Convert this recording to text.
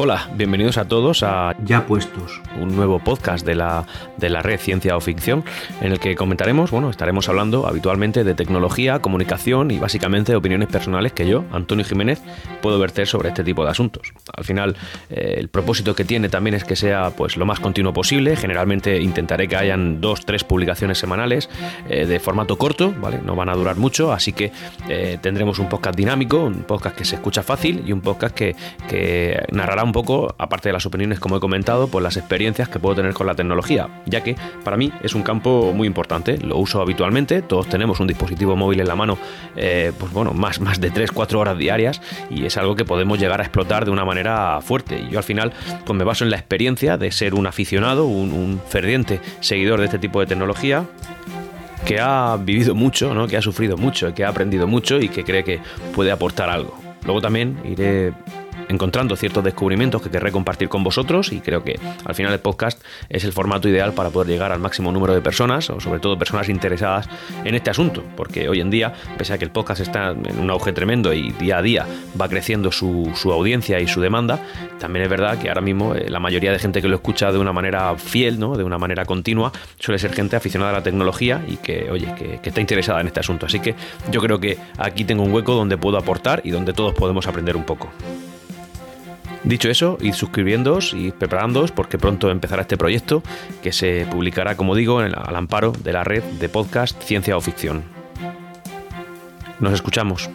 Hola, bienvenidos a todos a Ya Puestos, un nuevo podcast de la, de la red Ciencia o Ficción, en el que comentaremos, bueno, estaremos hablando habitualmente de tecnología, comunicación y básicamente de opiniones personales que yo, Antonio Jiménez, puedo verter sobre este tipo de asuntos. Al final, eh, el propósito que tiene también es que sea pues lo más continuo posible. Generalmente intentaré que hayan dos, tres publicaciones semanales eh, de formato corto, ¿vale? No van a durar mucho, así que eh, tendremos un podcast dinámico, un podcast que se escucha fácil y un podcast que, que narrará un poco, aparte de las opiniones como he comentado, pues las experiencias que puedo tener con la tecnología, ya que para mí es un campo muy importante, lo uso habitualmente, todos tenemos un dispositivo móvil en la mano, eh, pues bueno, más, más de 3-4 horas diarias y es algo que podemos llegar a explotar de una manera fuerte. Y yo al final pues me baso en la experiencia de ser un aficionado, un, un ferviente seguidor de este tipo de tecnología que ha vivido mucho, ¿no? que ha sufrido mucho, que ha aprendido mucho y que cree que puede aportar algo. Luego también iré encontrando ciertos descubrimientos que querré compartir con vosotros y creo que al final el podcast es el formato ideal para poder llegar al máximo número de personas o sobre todo personas interesadas en este asunto, porque hoy en día, pese a que el podcast está en un auge tremendo y día a día va creciendo su, audiencia y su demanda, también es verdad que ahora mismo eh, la mayoría de gente que lo escucha de una manera fiel, ¿no? de una manera continua, suele ser gente aficionada a la tecnología y que, oye, que, que está interesada en este asunto. Así que yo creo que aquí tengo un hueco donde puedo aportar y donde todos podemos aprender un poco. Dicho eso, id suscribiéndoos y preparándoos porque pronto empezará este proyecto que se publicará, como digo, al amparo de la red de podcast Ciencia o Ficción. Nos escuchamos.